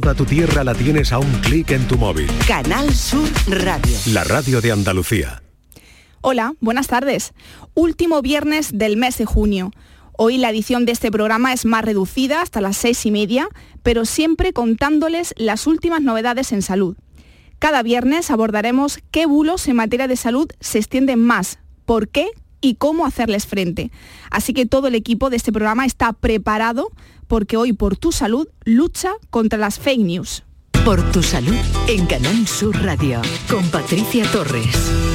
Toda tu tierra la tienes a un clic en tu móvil. Canal Sur Radio. La radio de Andalucía. Hola, buenas tardes. Último viernes del mes de junio. Hoy la edición de este programa es más reducida hasta las seis y media, pero siempre contándoles las últimas novedades en salud. Cada viernes abordaremos qué bulos en materia de salud se extienden más, por qué y cómo hacerles frente. Así que todo el equipo de este programa está preparado porque hoy por tu salud lucha contra las fake news. Por tu salud en Canal Sur Radio con Patricia Torres.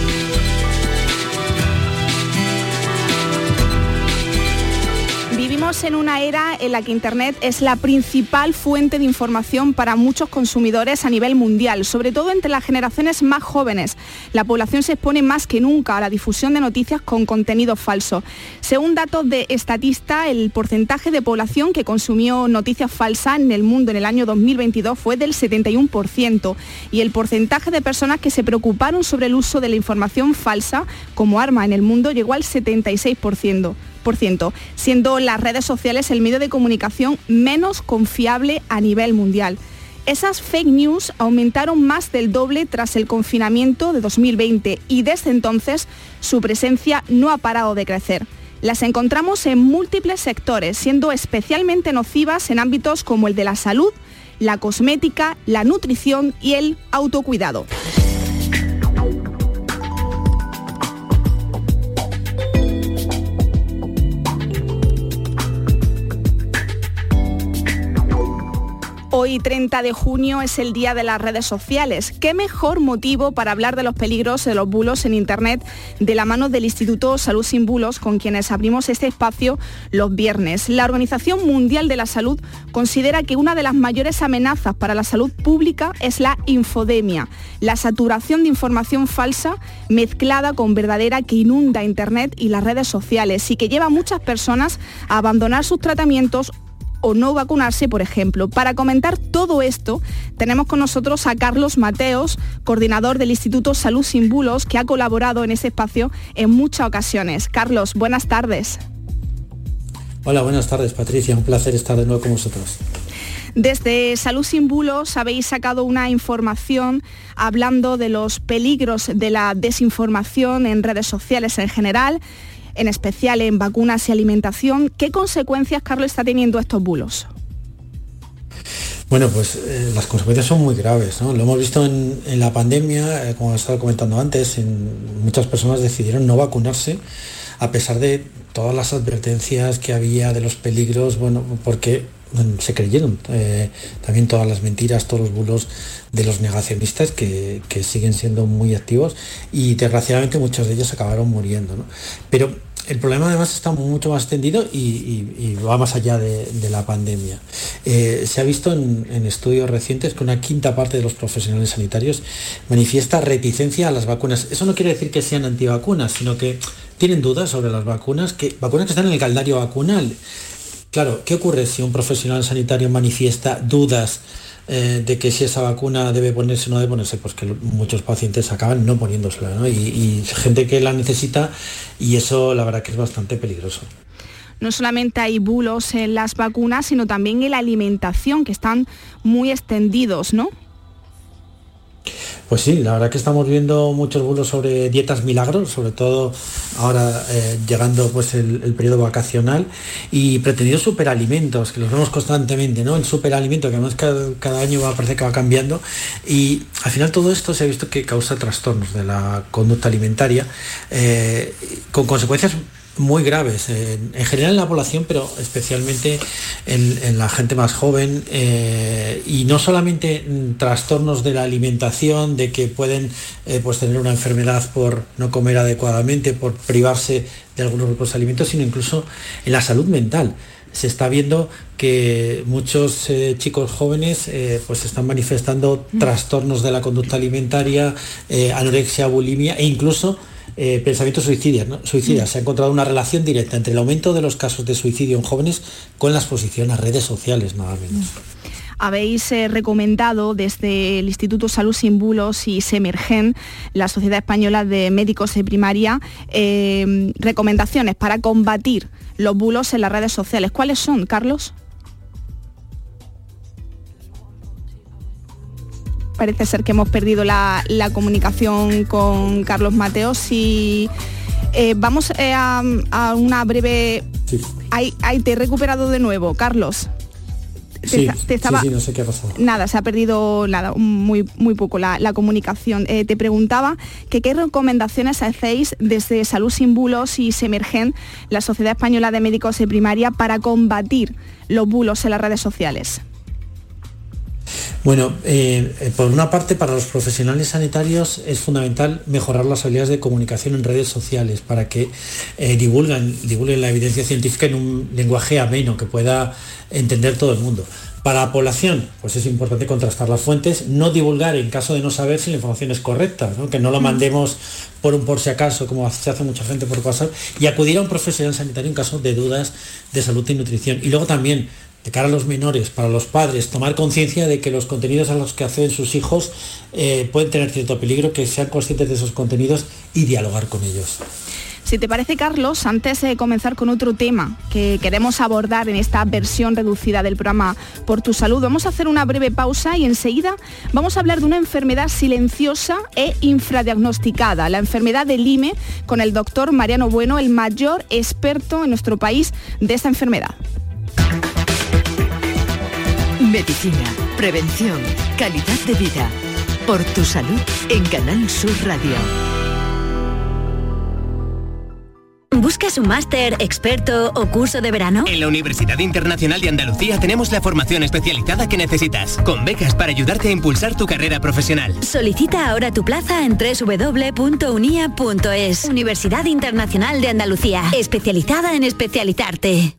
En una era en la que Internet es la principal fuente de información para muchos consumidores a nivel mundial, sobre todo entre las generaciones más jóvenes. La población se expone más que nunca a la difusión de noticias con contenido falso. Según datos de Estatista, el porcentaje de población que consumió noticias falsas en el mundo en el año 2022 fue del 71% y el porcentaje de personas que se preocuparon sobre el uso de la información falsa como arma en el mundo llegó al 76% siendo las redes sociales el medio de comunicación menos confiable a nivel mundial. Esas fake news aumentaron más del doble tras el confinamiento de 2020 y desde entonces su presencia no ha parado de crecer. Las encontramos en múltiples sectores, siendo especialmente nocivas en ámbitos como el de la salud, la cosmética, la nutrición y el autocuidado. Hoy 30 de junio es el día de las redes sociales. ¿Qué mejor motivo para hablar de los peligros de los bulos en Internet de la mano del Instituto Salud sin Bulos con quienes abrimos este espacio los viernes? La Organización Mundial de la Salud considera que una de las mayores amenazas para la salud pública es la infodemia, la saturación de información falsa mezclada con verdadera que inunda Internet y las redes sociales y que lleva a muchas personas a abandonar sus tratamientos o no vacunarse, por ejemplo. Para comentar todo esto, tenemos con nosotros a Carlos Mateos, coordinador del Instituto Salud Sin Bulos, que ha colaborado en ese espacio en muchas ocasiones. Carlos, buenas tardes. Hola, buenas tardes, Patricia. Un placer estar de nuevo con vosotros. Desde Salud Sin Bulos habéis sacado una información hablando de los peligros de la desinformación en redes sociales en general en especial en vacunas y alimentación. ¿Qué consecuencias, Carlos, está teniendo estos bulos? Bueno, pues eh, las consecuencias son muy graves. Lo hemos visto en, la pandemia, eh, como estaba comentando antes, muchas personas decidieron no vacunarse a pesar de todas las advertencias que había de los peligros, bueno, porque se creyeron eh, también todas las mentiras, todos los bulos de los negacionistas que, siguen siendo muy activos y desgraciadamente muchos de ellos acabaron muriendo. Pero el problema además está mucho más extendido y, va más allá de, la pandemia. Eh, se ha visto en, estudios recientes que una quinta parte de los profesionales sanitarios manifiesta reticencia a las vacunas. Eso no quiere decir que sean antivacunas, sino que tienen dudas sobre las vacunas, que vacunas que están en el calendario vacunal. Claro, ¿qué ocurre si un profesional sanitario manifiesta dudas eh, de que si esa vacuna debe ponerse o no debe ponerse? Pues que muchos pacientes acaban no poniéndosela. Y, y gente que la necesita y eso la verdad que es bastante peligroso no solamente hay bulos en las vacunas, sino también en la alimentación, que están muy extendidos, ¿no? Pues sí, la verdad que estamos viendo muchos bulos sobre dietas milagros, sobre todo ahora eh, llegando pues el, periodo vacacional y pretendidos superalimentos, que los vemos constantemente, ¿no? El superalimento que además cada, año va, parece que va cambiando y al final todo esto se ha visto que causa trastornos de la conducta alimentaria eh, con consecuencias muy graves, en, general en la población, pero especialmente en, la gente más joven, eh, y no solamente trastornos de la alimentación, de que pueden eh, pues tener una enfermedad por no comer adecuadamente, por privarse de algunos grupos de alimentos, sino incluso en la salud mental. Se está viendo que muchos eh, chicos jóvenes pues están manifestando mm. trastornos de la conducta alimentaria, anorexia, bulimia e incluso eh, pensamientos suicidas. Mm. Se ha encontrado una relación directa entre el aumento de los casos de suicidio en jóvenes con la exposición a redes sociales, nada menos. Mm. Habéis eh, recomendado desde el Instituto Salud Sin Bulos y Semergen, la Sociedad Española de Médicos de Primaria, eh, recomendaciones para combatir los bulos en las redes sociales. ¿Cuáles son, Carlos? Parece ser que hemos perdido la, comunicación con Carlos Mateo. Si eh, vamos eh, a, una breve... Ahí, te he recuperado de nuevo, Carlos. sí, no sé qué ha pasado. Nada, se ha perdido nada, muy, muy poco la, comunicación. Eh, te preguntaba que qué recomendaciones hacéis desde Salud Sin Bulos y Semergen, la Sociedad Española de Médicos de Primaria, para combatir los bulos en las redes sociales. Bueno, eh, eh, por una parte, para los profesionales sanitarios es fundamental mejorar las habilidades de comunicación en redes sociales para que eh, divulguen, la evidencia científica en un lenguaje ameno que pueda entender todo el mundo. Para la población, pues es importante contrastar las fuentes, no divulgar en caso de no saber si la información es correcta, que no lo mandemos por un por si acaso, como se hace mucha gente por WhatsApp, y acudir a un profesional sanitario en caso de dudas de salud y nutrición. Y luego también de cara a los menores, para los padres, tomar conciencia de que los contenidos a los que acceden sus hijos eh, pueden tener cierto peligro, que sean conscientes de esos contenidos y dialogar con ellos. Si te parece, Carlos, antes de comenzar con otro tema que queremos abordar en esta versión reducida del programa Por tu Salud, vamos a hacer una breve pausa y enseguida vamos a hablar de una enfermedad silenciosa e infradiagnosticada, la enfermedad del IME, con el doctor Mariano Bueno, el mayor experto en nuestro país de esta enfermedad. Medicina, prevención, calidad de vida. Por tu salud en Canal Sur Radio. ¿Buscas un máster, experto o curso de verano? En la Universidad Internacional de Andalucía tenemos la formación especializada que necesitas, con becas para ayudarte a impulsar tu carrera profesional. Solicita ahora tu plaza en www.unia.es. Universidad Internacional de Andalucía, especializada en especializarte.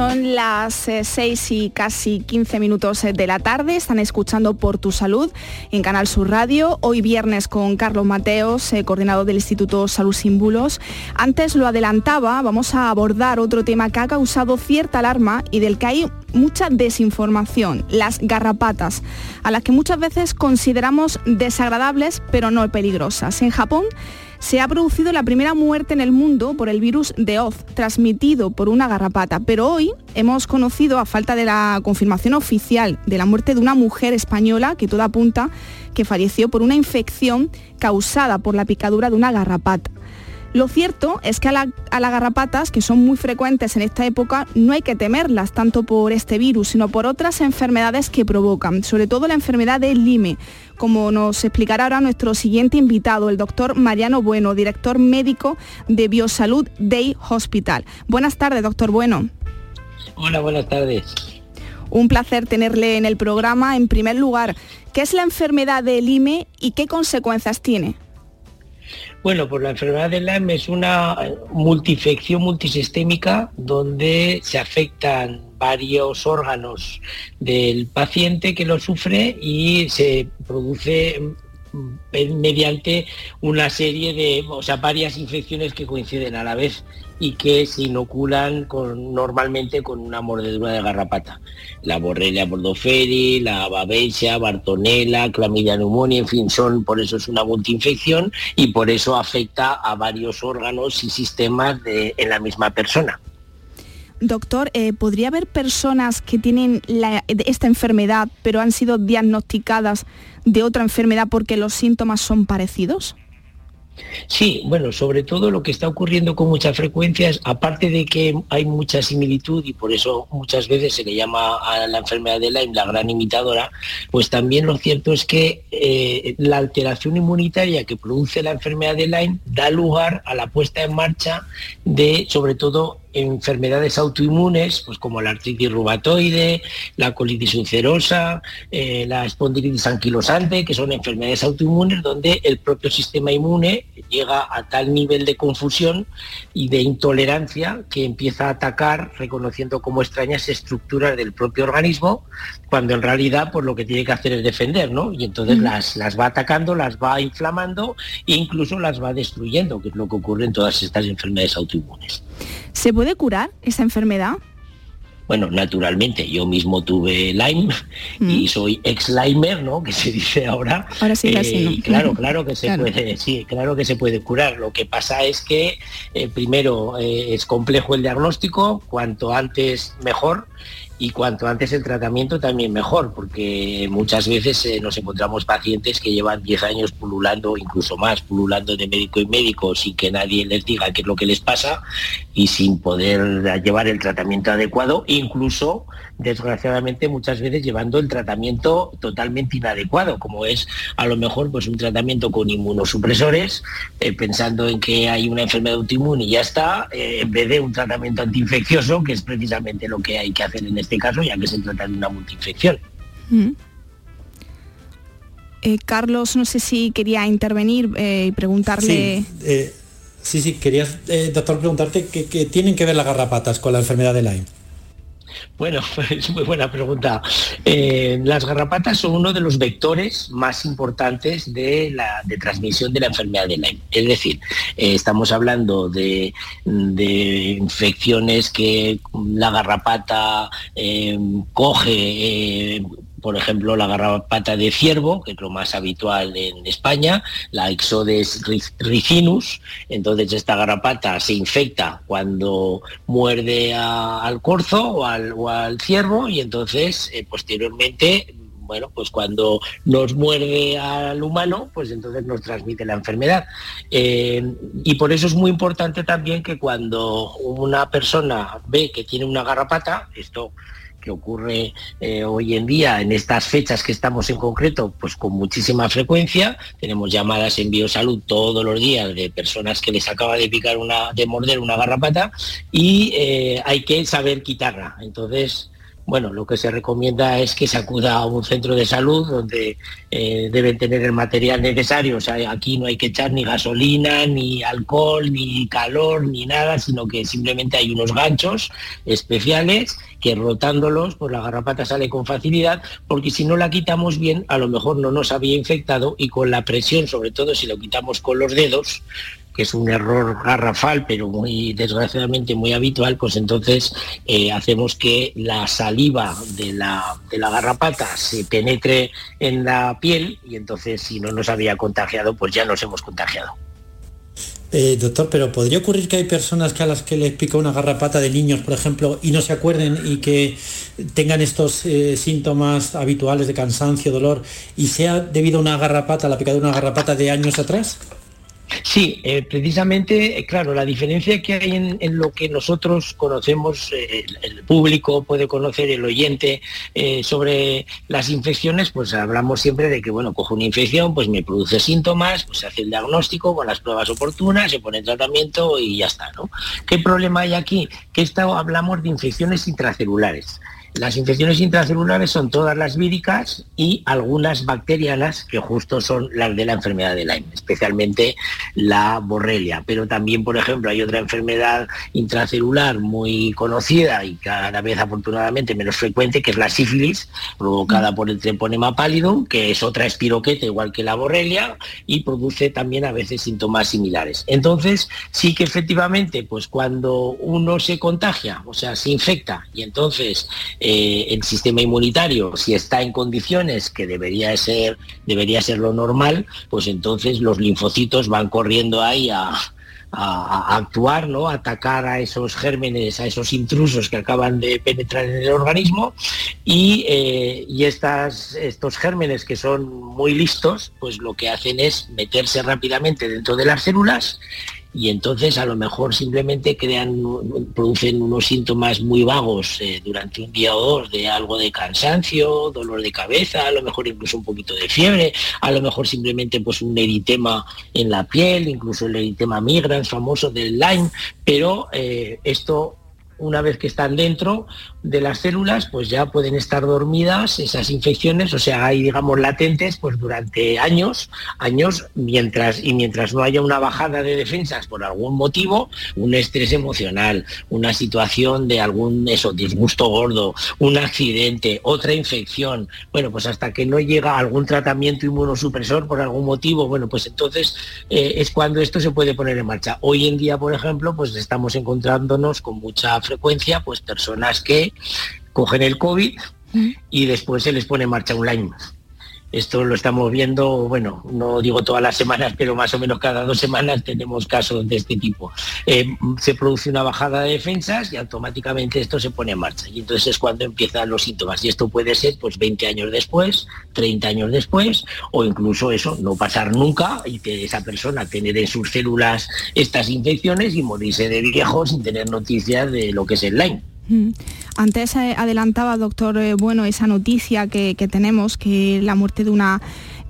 Son las 6 eh, y casi 15 minutos eh, de la tarde. Están escuchando Por tu Salud en Canal Sur Radio. Hoy viernes con Carlos Mateos, eh, coordinador del Instituto Salud Sin Bulos. Antes lo adelantaba, vamos a abordar otro tema que ha causado cierta alarma y del que hay mucha desinformación, las garrapatas, a las que muchas veces consideramos desagradables pero no peligrosas. En Japón se ha producido la primera muerte en el mundo por el virus de Oz, transmitido por una garrapata. Pero hoy hemos conocido, a falta de la confirmación oficial de la muerte de una mujer española, que todo apunta que falleció por una infección causada por la picadura de una garrapata. Lo cierto es que a, las garrapatas, que son muy frecuentes en esta época, no hay que temerlas tanto por este virus, sino por otras enfermedades que provocan, sobre todo la enfermedad de Lyme, como nos explicará ahora nuestro siguiente invitado, el doctor Mariano Bueno, director médico de Biosalud Day Hospital. Buenas tardes, doctor Bueno. Hola, buenas tardes. Un placer tenerle en el programa. En primer lugar, ¿qué es la enfermedad de Lyme y qué consecuencias tiene? Bueno, pues la enfermedad de Lyme es una multifección multisistémica donde se afectan varios órganos del paciente que lo sufre y se produce mm, mediante una serie de, o sea, varias infecciones que coinciden a la vez y que se inoculan normalmente con una mordedura de garrapata. La Borrelia bordoferi, la Babesia, Bartonella, Clamidia pneumonia, en fin, son, por eso es una multiinfección y por eso afecta a varios órganos y sistemas en la misma persona. Doctor, eh, ¿podría haber personas que tienen esta enfermedad pero han sido diagnosticadas de otra enfermedad porque los síntomas son parecidos? Sí, bueno, sobre todo lo que está ocurriendo con mucha frecuencia es, aparte de que hay mucha similitud y por eso muchas veces se le llama a la enfermedad de Lyme la gran imitadora, pues también lo cierto es que eh, la alteración inmunitaria que produce la enfermedad de Lyme da lugar a la puesta en marcha de, sobre todo, enfermedades autoinmunes, pues como la artritis reumatoide, la colitis ulcerosa, eh, la espondilitis anquilosante, que son enfermedades autoinmunes donde el propio sistema inmune llega a tal nivel de confusión y de intolerancia que empieza a atacar reconociendo como extrañas estructuras del propio organismo, cuando en realidad pues lo que tiene que hacer es defender, ¿no? Y entonces las, las va atacando, las va inflamando e incluso las va destruyendo, que es lo que ocurre en todas estas enfermedades autoinmunes. ¿Se puede curar esa enfermedad? Bueno, naturalmente, yo mismo tuve Lyme y mm. soy ex-Lymer, ¿no? Que se dice ahora. Ahora sí, eh, Claro, claro que se puede, sí, claro que se puede curar. Lo que pasa es que eh, primero eh, es complejo el diagnóstico, cuanto antes mejor y cuanto antes el tratamiento también mejor, porque muchas veces eh, nos encontramos pacientes que llevan 10 años pululando, incluso más, pululando de médico y médico sin que nadie les diga qué es lo que les pasa y sin poder llevar el tratamiento adecuado, incluso desgraciadamente muchas veces llevando el tratamiento totalmente inadecuado, como es a lo mejor pues un tratamiento con inmunosupresores, eh, pensando en que hay una enfermedad autoinmune y ya está, eh, en vez de un tratamiento antiinfeccioso, que es precisamente lo que hay que hacer en este caso, ya que se trata de una multiinfección. Mm. Eh, Carlos, no sé si quería intervenir y preguntarle... Sí, sí, sí, quería, doctor, preguntarte qué tienen que ver las garrapatas con la enfermedad de Lyme. Bueno, es muy buena pregunta. Eh, las garrapatas son uno de los vectores más importantes de, la, de transmisión de la enfermedad de Lyme. Es decir, eh, estamos hablando de, infecciones que la garrapata eh, coge por ejemplo, la garrapata de ciervo, que es lo más habitual en España, la Ixodes ricinus. Entonces esta garrapata se infecta cuando muerde al corzo o al, ciervo y entonces eh, posteriormente bueno, pues cuando nos muerde al humano, pues entonces nos transmite la enfermedad. Eh, y por eso es muy importante también que cuando una persona ve que tiene una garrapata, esto que ocurre eh, hoy en día en estas fechas que estamos en concreto, pues con muchísima frecuencia. Tenemos llamadas en Biosalud todos los días de personas que les acaba de picar una, de morder una garrapata y eh, hay que saber quitarla. Entonces, bueno, lo que se recomienda es que se acuda a un centro de salud donde eh, deben tener el material necesario. O sea, aquí no hay que echar ni gasolina, ni alcohol, ni calor, ni nada, sino que simplemente hay unos ganchos especiales que rotándolos, pues la garrapata sale con facilidad, porque si no la quitamos bien, a lo mejor no nos había infectado y con la presión, sobre todo si lo quitamos con los dedos, que es un error garrafal, pero muy desgraciadamente muy habitual, pues entonces eh, hacemos que la saliva de la, de la garrapata se penetre en la piel y entonces si no nos había contagiado, pues ya nos hemos contagiado. Eh, doctor, pero ¿podría ocurrir que hay personas que a las que les pica una garrapata de niños, por ejemplo, y no se acuerden y que tengan estos eh, síntomas habituales de cansancio, dolor, y sea debido a una garrapata, la picadura de una garrapata de años atrás? Sí, eh, precisamente, eh, claro, la diferencia que hay en, lo que nosotros conocemos, eh, el, público puede conocer, el oyente, sobre las infecciones, pues hablamos siempre de que, bueno, cojo una infección, pues me produce síntomas, pues se hace el diagnóstico con las pruebas oportunas, se pone en tratamiento y ya está, ¿no? ¿Qué problema hay aquí? Que esto hablamos de infecciones intracelulares. Las infecciones intracelulares son todas las víricas y algunas bacterianas, que justo son las de la enfermedad de Lyme, especialmente la borrelia. Pero también, por ejemplo, hay otra enfermedad intracelular muy conocida y cada vez afortunadamente menos frecuente, que es la sífilis, provocada por el treponema pallidum, que es otra espiroqueta igual que la borrelia y produce también a veces síntomas similares. Entonces, sí que efectivamente, pues cuando uno se contagia, o sea, se infecta y entonces eh, el sistema inmunitario, si está en condiciones que debería ser, debería ser lo normal, pues entonces los linfocitos van corriendo ahí a, actuar, ¿no? Atacar a esos gérmenes, a esos intrusos que acaban de penetrar en el organismo y, eh, y estas, estos gérmenes que son muy listos, pues lo que hacen es meterse rápidamente dentro de las células y entonces a lo mejor simplemente crean, producen unos síntomas muy vagos eh, durante un día o dos de algo de cansancio, dolor de cabeza, a lo mejor incluso un poquito de fiebre, a lo mejor simplemente pues un eritema en la piel, incluso el eritema migrans famoso del Lyme, pero eh, esto una vez que están dentro de las células, pues ya pueden estar dormidas esas infecciones, o sea, hay, digamos, latentes, pues durante años, años, mientras, y mientras no haya una bajada de defensas por algún motivo, un estrés emocional, una situación de algún eso, disgusto gordo, un accidente, otra infección, bueno, pues hasta que no llega algún tratamiento inmunosupresor por algún motivo, bueno, pues entonces eh, es cuando esto se puede poner en marcha. Hoy en día, por ejemplo, pues estamos encontrándonos con mucha frecuencia, pues personas que cogen el COVID y después se les pone en marcha un Lyme. Esto lo estamos viendo, bueno, no digo todas las semanas, pero más o menos cada dos semanas tenemos casos de este tipo. Eh, se produce una bajada de defensas y automáticamente esto se pone en marcha. Y entonces es cuando empiezan los síntomas. Y esto puede ser pues 20 años después, 30 años después, o incluso eso, no pasar nunca y que esa persona tener en sus células estas infecciones y morirse de viejo sin tener noticias de lo que es el Lyme. Antes eh, adelantaba, doctor, eh, bueno, esa noticia que, tenemos, que la muerte de una,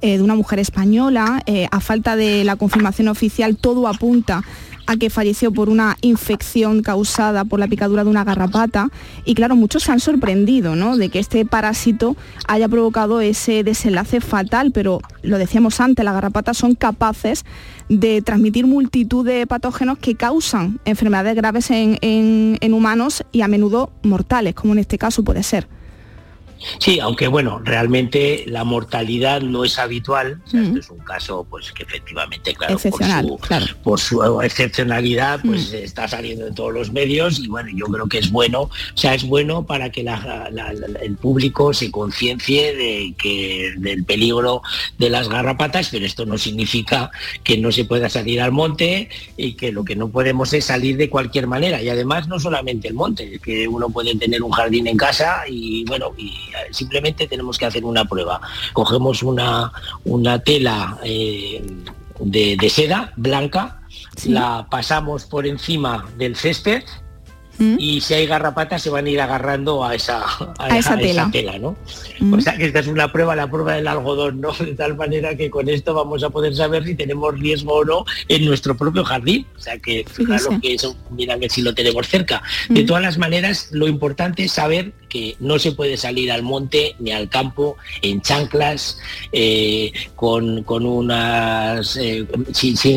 eh, de una mujer española, a falta de la confirmación oficial, todo apunta a que falleció por una infección causada por la picadura de una garrapata. Y claro, muchos se han sorprendido ¿no? de que este parásito haya provocado ese desenlace fatal, pero lo decíamos antes, las garrapatas son capaces de transmitir multitud de patógenos que causan enfermedades graves en, en humanos y a menudo mortales, como en este caso puede ser. Sí, aunque bueno, realmente la mortalidad no es habitual. Mm. es un caso, pues que efectivamente, claro, por su, excepcionalidad, pues mm. está saliendo en todos los medios y bueno, yo creo que es bueno, o sea, es bueno para que el público se conciencie de que del peligro de las garrapatas, pero esto no significa que no se pueda salir al monte y que lo que no podemos es salir de cualquier manera. Y además no solamente el monte, que uno puede tener un jardín en casa y bueno, y simplemente tenemos que hacer una prueba. Cogemos una, una tela eh, de, seda blanca, la pasamos por encima del césped ¿Mm? y si hay garrapatas se van a ir agarrando a esa, a, esa, tela. ¿no? ¿Mm? O sea que esta es una prueba, la prueba del algodón, ¿no? De tal manera que con esto vamos a poder saber si tenemos riesgo o no en nuestro propio jardín. O sea que claro que eso, mira ver si lo tenemos cerca. De ¿Mm? todas las maneras, lo importante es saber que no se puede salir al monte ni al campo en chanclas, eh, con, con unas eh,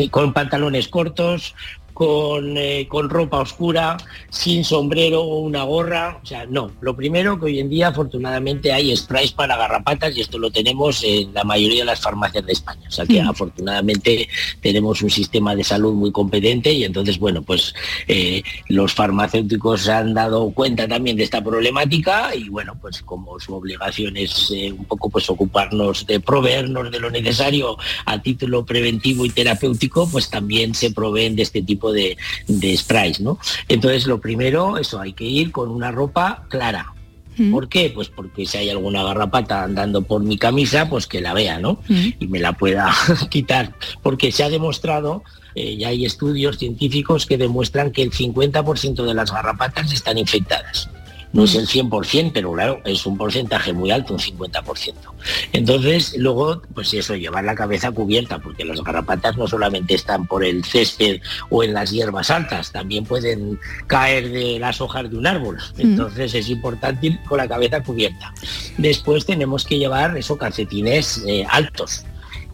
con pantalones cortos, con, eh, con, ropa oscura, sin sombrero o una gorra. O sea, no. Lo primero que hoy en día afortunadamente hay sprays para garrapatas y esto lo tenemos en la mayoría de las farmacias de España. O sea que mm. afortunadamente tenemos un sistema de salud muy competente y entonces, bueno, pues eh, los farmacéuticos se han dado cuenta también de esta problemática y bueno, pues como su obligación es eh, un poco pues ocuparnos de proveernos de lo necesario a título preventivo y terapéutico, pues también se proveen de este tipo de, sprays, ¿no? Entonces, lo primero, eso, hay que ir con una ropa clara, ¿Por qué? Pues porque si hay alguna garrapata andando por mi camisa, pues que la vea, ¿no? Y me la pueda quitar. Porque se ha demostrado, eh, ya hay estudios científicos que demuestran que el 50% de las garrapatas están infectadas no es el 100%, pero claro, es un porcentaje muy alto, un 50%. Entonces, luego, pues eso, llevar la cabeza cubierta, porque las garrapatas no solamente están por el césped o en las hierbas altas, también pueden caer de las hojas de un árbol. Entonces es importante ir con la cabeza cubierta. Después tenemos que llevar esos calcetines eh, altos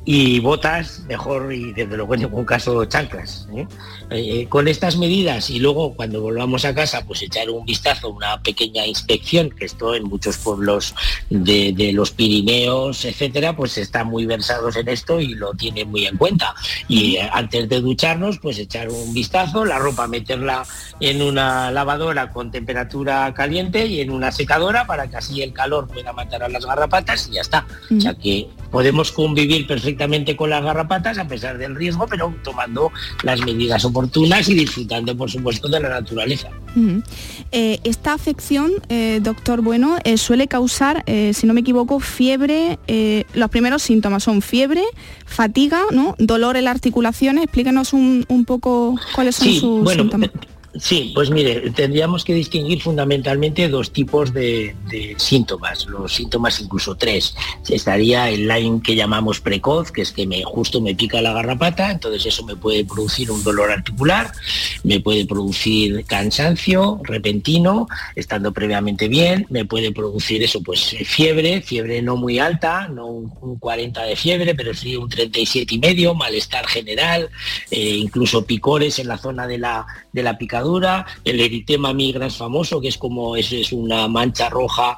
y botas mejor y desde luego en ningún caso chanclas. ¿eh? Eh, con estas medidas y luego cuando volvamos a casa pues echar un vistazo, una pequeña inspección, que esto en muchos pueblos de, los Pirineos, etcétera, pues están muy versados en esto y lo tienen muy en cuenta. Y eh, antes de ducharnos pues echar un vistazo, la ropa meterla en una lavadora con temperatura caliente y en una secadora para que así el calor pueda matar a las garrapatas y ya está. O sea que podemos convivir perfectamente con las garrapatas a pesar del riesgo, pero tomando las medidas oportunas y disfrutando, por supuesto, de la naturaleza. Eh, esta afección, eh, doctor Bueno, eh, suele causar, si no me equivoco, fiebre. los primeros síntomas son fiebre, fatiga, ¿no? dolor en las articulaciones. Explíquenos un, poco cuáles son sus síntomas. Sí, pues mire, tendríamos que distinguir fundamentalmente dos tipos de, síntomas, los síntomas incluso tres. Estaría el Lyme que llamamos precoz, que es que me, justo me pica la garrapata, entonces eso me puede producir un dolor articular, me puede producir cansancio repentino, estando previamente bien, me puede producir eso, pues fiebre, fiebre no muy alta, no un, 40 de fiebre, pero sí un 37 y medio, malestar general, eh, incluso picores en la zona de la, de la el eritema migra famoso, que es como es, es una mancha roja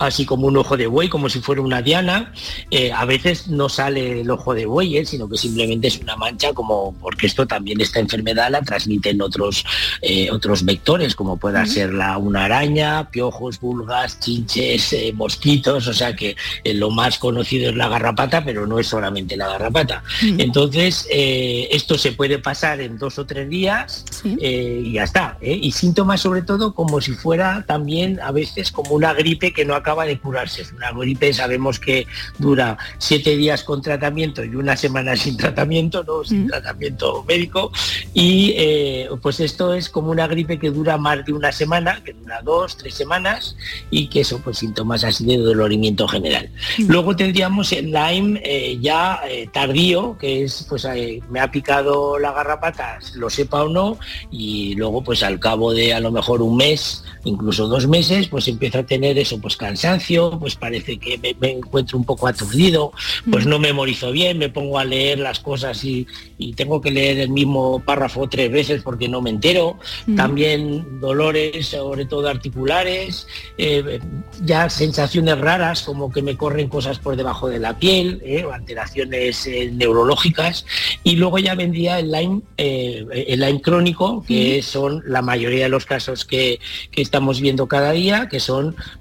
así como un ojo de buey, como si fuera una diana. Eh, a veces no sale el ojo de buey, eh, sino que simplemente es una mancha, como porque esto también esta enfermedad la transmiten otros, eh, otros vectores, como pueda ser la, una araña, piojos, vulgas, chinches, mosquitos, o sea que lo más conocido es la garrapata, pero no es solamente la garrapata. Entonces, esto se puede pasar en dos o tres días y ya está. Y síntomas sobre todo como si fuera también a veces como una gripe que no acaba acaba de curarse. Una gripe sabemos que dura siete días con tratamiento y una semana sin tratamiento, no sin tratamiento médico. Y eh, pues esto es como una gripe que dura más de una semana, que dura dos, tres semanas, y que eso, pues síntomas así de dolorimiento general. Luego tendríamos el Lyme eh, ya eh, tardío, que es pues me ha picado la garrapata, lo sepa o no, y luego pues al cabo de a lo mejor un mes, incluso dos meses, pues empieza a tener eso, pues cansancio pues parece que me, encuentro un poco aturdido, pues no memorizo bien, me pongo a leer las cosas y, tengo que leer el mismo párrafo tres veces porque no me entero. También dolores, sobre todo articulares, eh, ya sensaciones raras como que me corren cosas por debajo de la piel, eh, alteraciones eh, neurológicas. Y luego ya vendría el Lyme, el Lyme crónico, que son la mayoría de los casos que, que estamos viendo cada día, que son Mm,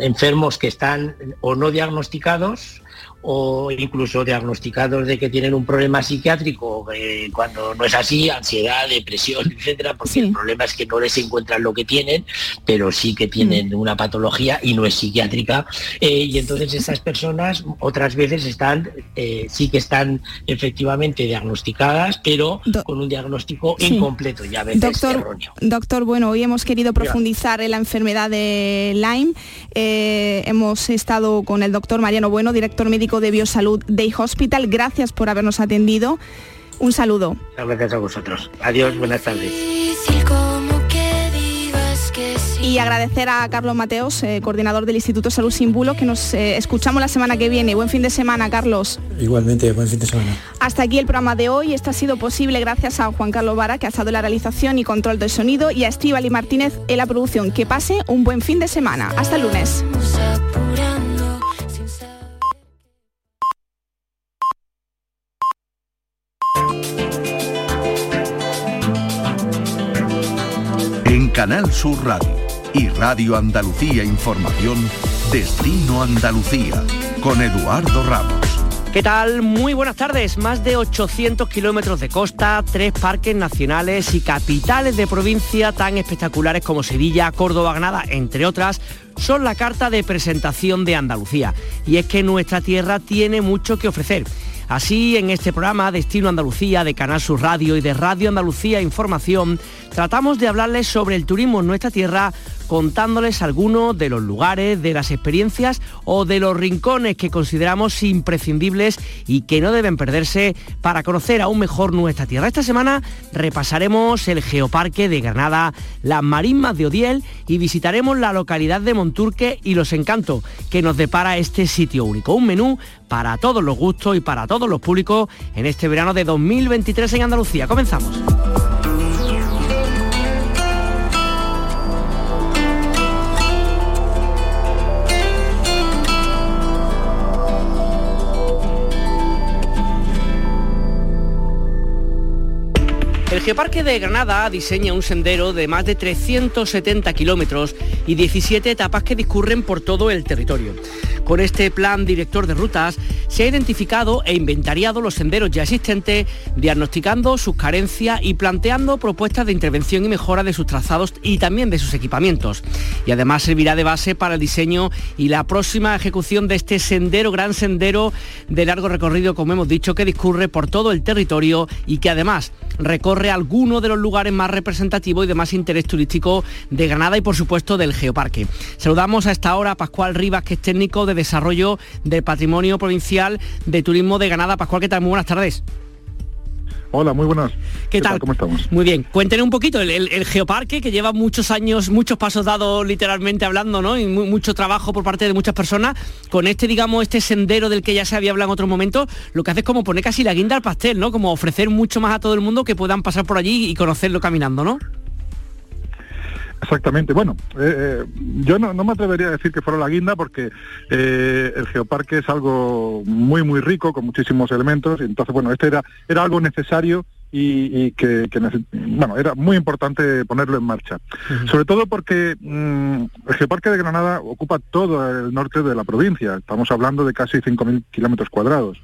enfermos que están o no diagnosticados o incluso diagnosticados de que tienen un problema psiquiátrico, eh, cuando no es así, ansiedad, depresión, etcétera, porque el problema es que no les encuentran lo que tienen, pero sí que tienen mm. una patología y no es psiquiátrica. Eh, y entonces esas personas otras veces están, eh, sí que están efectivamente diagnosticadas, pero con un diagnóstico incompleto y a veces doctor, erróneo. Doctor, bueno, hoy hemos querido profundizar en la enfermedad de Lyme. hemos estado con el doctor Mariano Bueno, director médico de Biosalud Day Hospital. Gracias por habernos atendido. Un saludo. Gracias a vosotros. Adiós, buenas tardes. Y agradecer a Carlos Mateos, eh, coordinador del Instituto Salud Sin Bulo, que nos eh, escuchamos la semana que viene. Buen fin de semana, Carlos. Igualmente, buen fin de semana. Hasta aquí el programa de hoy. Esto ha sido posible gracias a Juan Carlos Vara, que ha estado en la realización y control del sonido, y a Estíbal Martínez en la producción. Que pase un buen fin de semana. Hasta el lunes. Canal Sur Radio y Radio Andalucía Información, Destino Andalucía, con Eduardo Ramos. ¿Qué tal? Muy buenas tardes. Más de 800 kilómetros de costa, tres parques nacionales y capitales de provincia tan espectaculares como Sevilla, Córdoba, Granada, entre otras, son la carta de presentación de Andalucía. Y es que nuestra tierra tiene mucho que ofrecer. Así, en este programa Destino Andalucía de Canal Sur Radio y de Radio Andalucía Información, tratamos de hablarles sobre el turismo en nuestra tierra contándoles algunos de los lugares, de las experiencias o de los rincones que consideramos imprescindibles y que no deben perderse para conocer aún mejor nuestra tierra. Esta semana repasaremos el Geoparque de Granada, las marismas de Odiel y visitaremos la localidad de Monturque y los encantos que nos depara este sitio único. Un menú para todos los gustos y para todos los públicos en este verano de 2023 en Andalucía. Comenzamos. Geoparque de Granada diseña un sendero de más de 370 kilómetros y 17 etapas que discurren por todo el territorio. Con este plan director de rutas se ha identificado e inventariado los senderos ya existentes, diagnosticando sus carencias y planteando propuestas de intervención y mejora de sus trazados y también de sus equipamientos. Y además servirá de base para el diseño y la próxima ejecución de este sendero, gran sendero de largo recorrido, como hemos dicho, que discurre por todo el territorio y que además recorre algunos de los lugares más representativos y de más interés turístico de Granada y por supuesto del Geoparque. Saludamos a esta hora a Pascual Rivas, que es técnico de desarrollo del patrimonio provincial de turismo de Granada. Pascual, ¿qué tal? Muy buenas tardes. Hola, muy buenas. ¿Qué, tal? ¿Cómo estamos? Muy bien. Cuéntenos un poquito, el, geoparque que lleva muchos años, muchos pasos dados literalmente hablando, ¿no? Y mucho trabajo por parte de muchas personas. Con este, digamos, este sendero del que ya se había hablado en otros momentos, lo que hace es como poner casi la guinda al pastel, ¿no? Como ofrecer mucho más a todo el mundo que puedan pasar por allí y conocerlo caminando, ¿no? Exactamente. Bueno, eh, eh, yo no, me atrevería a decir que fuera la guinda porque eh, el geoparque es algo muy, muy rico, con muchísimos elementos. Y entonces, bueno, este era, era algo necesario y, que, bueno, era muy importante ponerlo en marcha. Sobre todo porque mm, el Geoparque de Granada ocupa todo el norte de la provincia. Estamos hablando de casi 5.000 kilómetros cuadrados.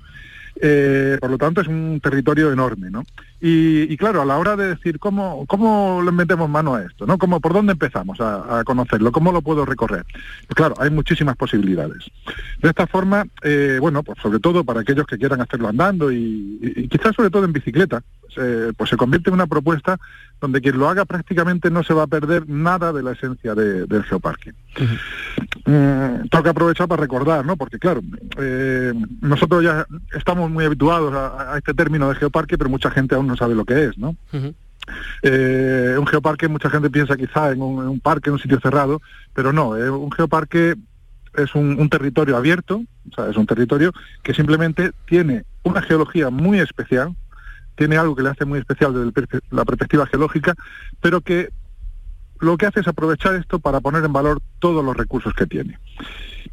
Eh, por lo tanto, es un territorio enorme, ¿no? Y, claro, a la hora de decir cómo, cómo le metemos mano a esto, ¿no? ¿Cómo, ¿Por dónde empezamos a, conocerlo? ¿Cómo lo puedo recorrer? Pues claro, hay muchísimas posibilidades. De esta forma, eh, bueno, pues sobre todo para aquellos que quieran hacerlo andando y, quizás sobre todo en bicicleta, pues se convierte en una propuesta donde quien lo haga prácticamente no se va a perder nada de la esencia del geoparque. Mm, tengo que aprovechar para recordar, ¿no? Porque claro, eh, nosotros ya estamos muy habituados a, este término de geoparque, pero mucha gente aún no sabe lo que es, ¿no? Eh, un geoparque, mucha gente piensa quizá en un, parque, en un sitio cerrado, pero no, eh, un geoparque es un, territorio abierto, o sea, es un territorio que simplemente tiene una geología muy especial, tiene algo que le hace muy especial desde la perspectiva geológica, pero que lo que hace es aprovechar esto para poner en valor todos los recursos que tiene.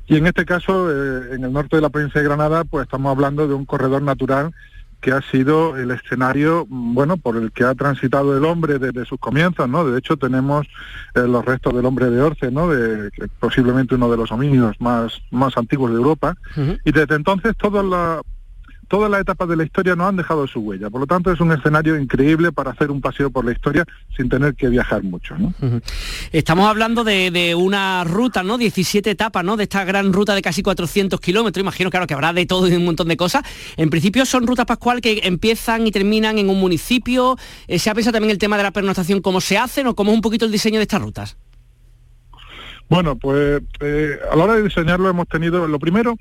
Y en este caso, eh, en el norte de la provincia de Granada, pues estamos hablando de un corredor natural que ha sido el escenario, mm, bueno, por el que ha transitado el hombre desde sus comienzos, ¿no? De hecho, tenemos eh, los restos del hombre de Orce, ¿no? De, posiblemente uno de los homínidos más, más antiguos de Europa. Y desde entonces toda la, todas las etapas de la historia no han dejado su huella. Por lo tanto, es un escenario increíble para hacer un paseo por la historia sin tener que viajar mucho. Estamos hablando de, una ruta, ¿no? 17 etapas, ¿no? De esta gran ruta de casi 400 kilómetros. Imagino, claro, que habrá de todo y un montón de cosas. En principio son rutas, Pascual, que empiezan y terminan en un municipio. Eh, ¿Se ha pensado también el tema de la pernoctación, cómo se hacen o cómo es un poquito el diseño de estas rutas? Bueno, pues eh, a la hora de diseñarlo hemos tenido, lo primero,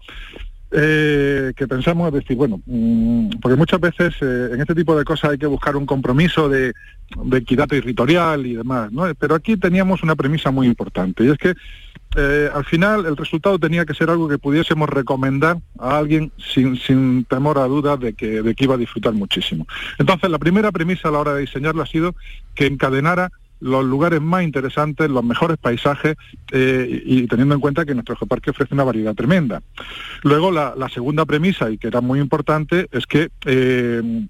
eh, que pensamos es decir, bueno, mm, porque muchas veces eh, en este tipo de cosas hay que buscar un compromiso de, equidad territorial y demás, ¿no? Pero aquí teníamos una premisa muy importante y es que eh, al final el resultado tenía que ser algo que pudiésemos recomendar a alguien sin, sin temor a dudas de que, de que iba a disfrutar muchísimo. Entonces la primera premisa a la hora de diseñarlo ha sido que encadenara los lugares más interesantes, los mejores paisajes eh, y teniendo en cuenta que nuestro geoparque ofrece una variedad tremenda. Luego la, segunda premisa, y que era muy importante, es que eh,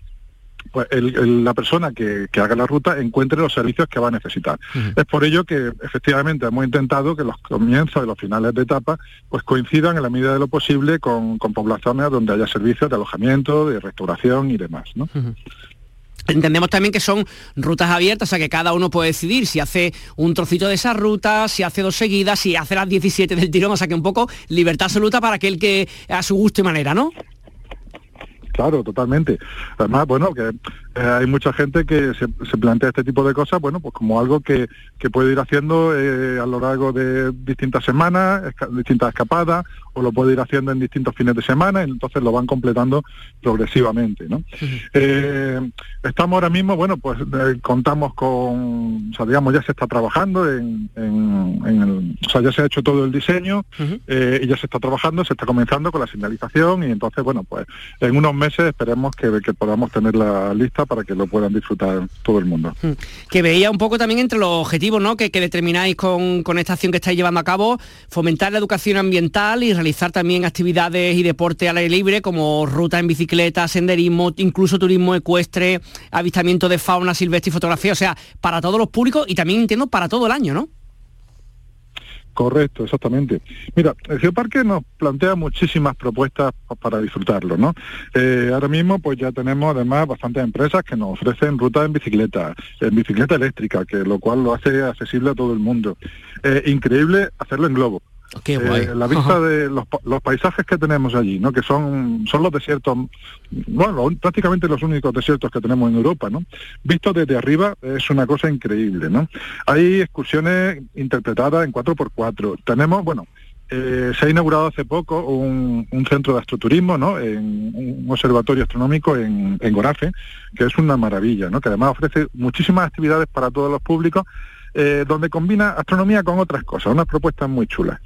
pues la persona que, haga la ruta encuentre los servicios que va a necesitar. Es por ello que efectivamente hemos intentado que los comienzos y los finales de etapa pues coincidan en la medida de lo posible con, poblaciones donde haya servicios de alojamiento, de restauración y demás. Entendemos también que son rutas abiertas, o sea que cada uno puede decidir si hace un trocito de esa ruta, si hace dos seguidas, si hace las 17 del tirón, o sea que un poco libertad absoluta para aquel que a su gusto y manera, ¿no? Claro, totalmente. Además, bueno, que eh, hay mucha gente que se, plantea este tipo de cosas, bueno, pues como algo que, puede ir haciendo eh, a lo largo de distintas semanas, distintas escapadas, o lo puede ir haciendo en distintos fines de semana, y entonces lo van completando progresivamente, ¿no? Eh, estamos ahora mismo, bueno, pues contamos con, o sea, digamos, ya se está trabajando en, el, o sea, ya se ha hecho todo el diseño y ya se está trabajando, se está comenzando con la señalización y entonces, bueno, pues en unos meses esperemos que, que podamos tener la lista para que lo puedan disfrutar todo el mundo. Que veía un poco también entre los objetivos ¿no? que, determináis con, esta acción que estáis llevando a cabo, fomentar la educación ambiental y realizar también actividades y deporte al aire libre como ruta en bicicleta, senderismo, incluso turismo ecuestre, avistamiento de fauna silvestre y fotografía, o sea, para todos los públicos y también entiendo para todo el año, ¿no? Correcto, exactamente. Mira, el Geoparque nos plantea muchísimas propuestas para disfrutarlo, ¿no? Eh, ahora mismo pues ya tenemos además bastantes empresas que nos ofrecen rutas en bicicleta, en bicicleta eléctrica, que lo cual lo hace accesible a todo el mundo. Eh, increíble hacerlo en globo. Eh, la vista de los, paisajes que tenemos allí, ¿no? que son, son los desiertos, bueno, prácticamente los únicos desiertos que tenemos en Europa, ¿no? Visto desde arriba es una cosa increíble, ¿no? Hay excursiones interpretadas en 4x4. Tenemos, bueno, eh, se ha inaugurado hace poco un, centro de astroturismo, ¿no? En un observatorio astronómico en, en Gorafe, que es una maravilla, ¿no? Que además ofrece muchísimas actividades para todos los públicos eh, donde combina astronomía con otras cosas, unas propuestas muy chulas.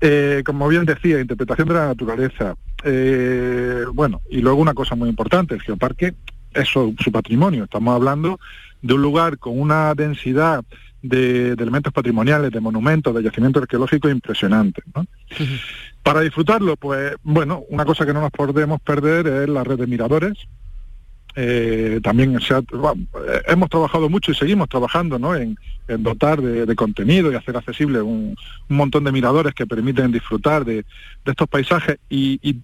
Eh, como bien decía, interpretación de la naturaleza, eh, bueno, y luego una cosa muy importante, el geoparque es su, patrimonio, estamos hablando de un lugar con una densidad de, elementos patrimoniales, de monumentos, de yacimientos arqueológicos impresionantes. Para disfrutarlo, pues bueno, una cosa que no nos podemos perder es la red de miradores, eh, también hemos trabajado mucho y seguimos trabajando en, dotar de, contenido y hacer accesible un, montón de miradores que permiten disfrutar de, estos paisajes y,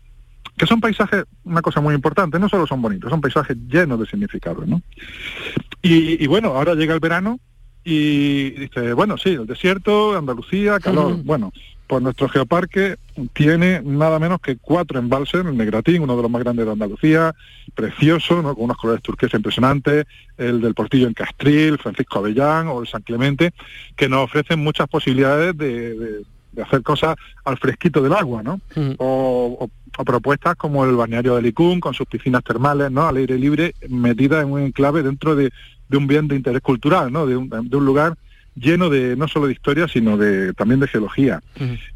que son paisajes, una cosa muy importante, no solo son bonitos, son paisajes llenos de significado. Y, bueno, ahora llega el verano y dice, bueno, sí, el desierto, Andalucía, calor, bueno, pues nuestro geoparque tiene nada menos que cuatro embalses, el Negratín, uno de los más grandes de Andalucía, precioso, con unos colores turquesa impresionantes, el del Portillo en Castril, Francisco Avellán o el San Clemente, que nos ofrecen muchas posibilidades de, hacer cosas al fresquito del agua, ¿no? Mm. O, propuestas como el balneario de Licún, con sus piscinas termales, ¿no? Al aire libre, metidas en un enclave dentro de, un bien de interés cultural, ¿no? De un, de un lugar lleno de no solo de historia, sino de también de geología.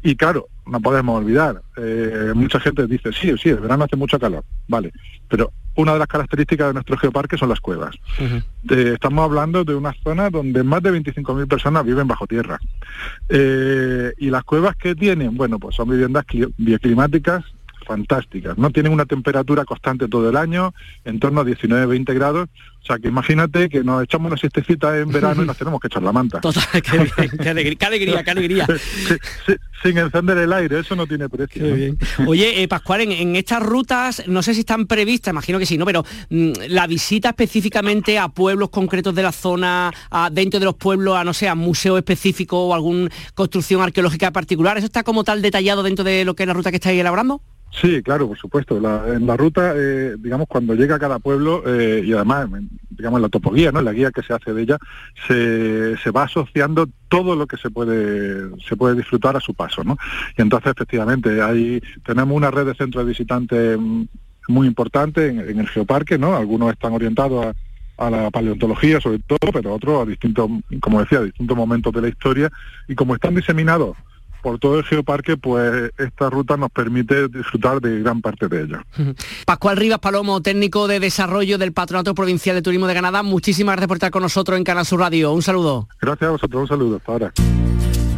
Y claro, no podemos olvidar, eh, mucha gente dice, sí, sí, el verano hace mucho calor, vale, pero una de las características de nuestro geoparque son las cuevas. Eh, estamos hablando de una zona donde más de 25.000 personas viven bajo tierra. Eh, y las cuevas que tienen, bueno, pues son viviendas bioclimáticas fantásticas. No tienen una temperatura constante todo el año, en torno a 19-20 grados. O sea, que imagínate que nos echamos una siestecita en verano y nos tenemos que echar la manta. Total, qué, alegría, qué alegría, sin encender el aire, eso no tiene precio. Oye, eh, Pascual, en, estas rutas, no sé si están previstas, imagino que sí, ¿no? Pero mm, la visita específicamente a pueblos concretos de la zona, dentro de los pueblos, a no sé, a museo específico o alguna construcción arqueológica particular, ¿eso está como tal detallado dentro de lo que es la ruta que estáis elaborando? Sí, claro, por supuesto. en la ruta, eh, digamos, cuando llega a cada pueblo, eh, y además, digamos, en la topoguía, ¿no? La guía que se hace de ella, se, se, va asociando todo lo que se puede, se puede disfrutar a su paso, ¿no? Y entonces, efectivamente, ahí tenemos una red de centros de visitantes muy importante en, en el geoparque, ¿no? Algunos están orientados a, a la paleontología sobre todo, pero otros a distintos, como decía, a distintos momentos de la historia, y como están diseminados por todo el geoparque, pues esta ruta nos permite disfrutar de gran parte de ella. Pascual Rivas Palomo, técnico de desarrollo del Patronato Provincial de Turismo de Canadá, muchísimas gracias por estar con nosotros en Canal Sur Radio. Un saludo. Gracias a vosotros, un saludo. Hasta ahora.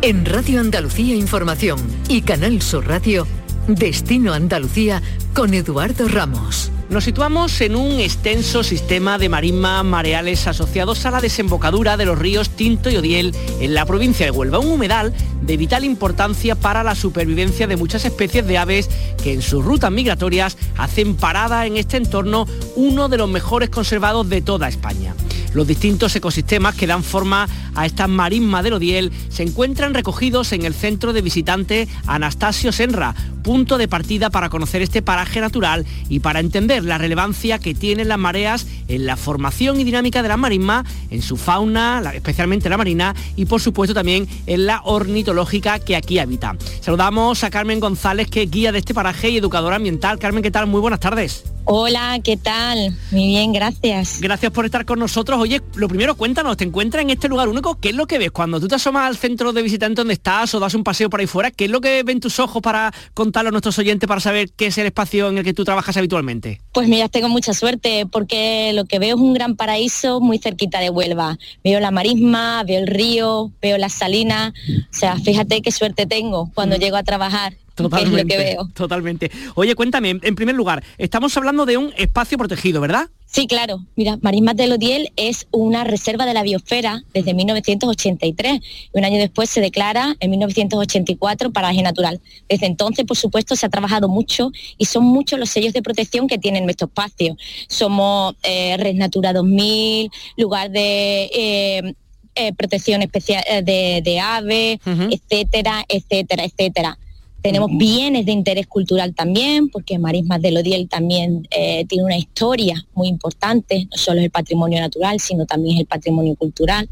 En Radio Andalucía Información y Canal Sur Radio, Destino Andalucía con Eduardo Ramos. Nos situamos en un extenso sistema de marismas mareales asociados a la desembocadura de los ríos Tinto y Odiel en la provincia de Huelva, un humedal de vital importancia para la supervivencia de muchas especies de aves que en sus rutas migratorias hacen parada en este entorno, uno de los mejores conservados de toda España. Los distintos ecosistemas que dan forma a estas marismas del Odiel se encuentran recogidos en el centro de visitante Anastasio Senra, punto de partida para conocer este paraje natural y para entender la relevancia que tienen las mareas en la formación y dinámica de la marisma, en su fauna, especialmente la marina, y por supuesto también en la ornitológica que aquí habita. Saludamos a Carmen González, que es guía de este paraje y educadora ambiental. Carmen, ¿qué tal? Muy buenas tardes. Hola, ¿qué tal? Muy bien, gracias. Gracias por estar con nosotros. Oye, lo primero, cuéntanos, ¿te encuentras en este lugar único? ¿Qué es lo que ves cuando tú te asomas al centro de visitante donde estás o das un paseo por ahí fuera? ¿Qué es lo que ven tus ojos para contarlo a nuestros oyentes para saber qué es el espacio en el que tú trabajas habitualmente? Pues mira, tengo mucha suerte porque lo que veo es un gran paraíso muy cerquita de Huelva. Veo la marisma, veo el río, veo las salinas. O sea, fíjate qué suerte tengo cuando llego a trabajar Totalmente, es lo que veo. Totalmente. Oye, cuéntame, en primer lugar, estamos hablando de un espacio protegido, ¿verdad? Sí, claro. Mira, Marismas del Odiel es una reserva de la biosfera desde 1983 y un año después se declara en 1984 paraje natural. Desde entonces, por supuesto, se ha trabajado mucho y son muchos los sellos de protección que tienen nuestro espacio. Somos eh, Red Natura 2000, lugar de eh, eh, protección especial de, de aves, etcétera, etcétera, etcétera. Tenemos bienes de interés cultural también, porque Marismas del Odiel también eh, tiene una historia muy importante, no solo es el patrimonio natural, sino también es el patrimonio cultural.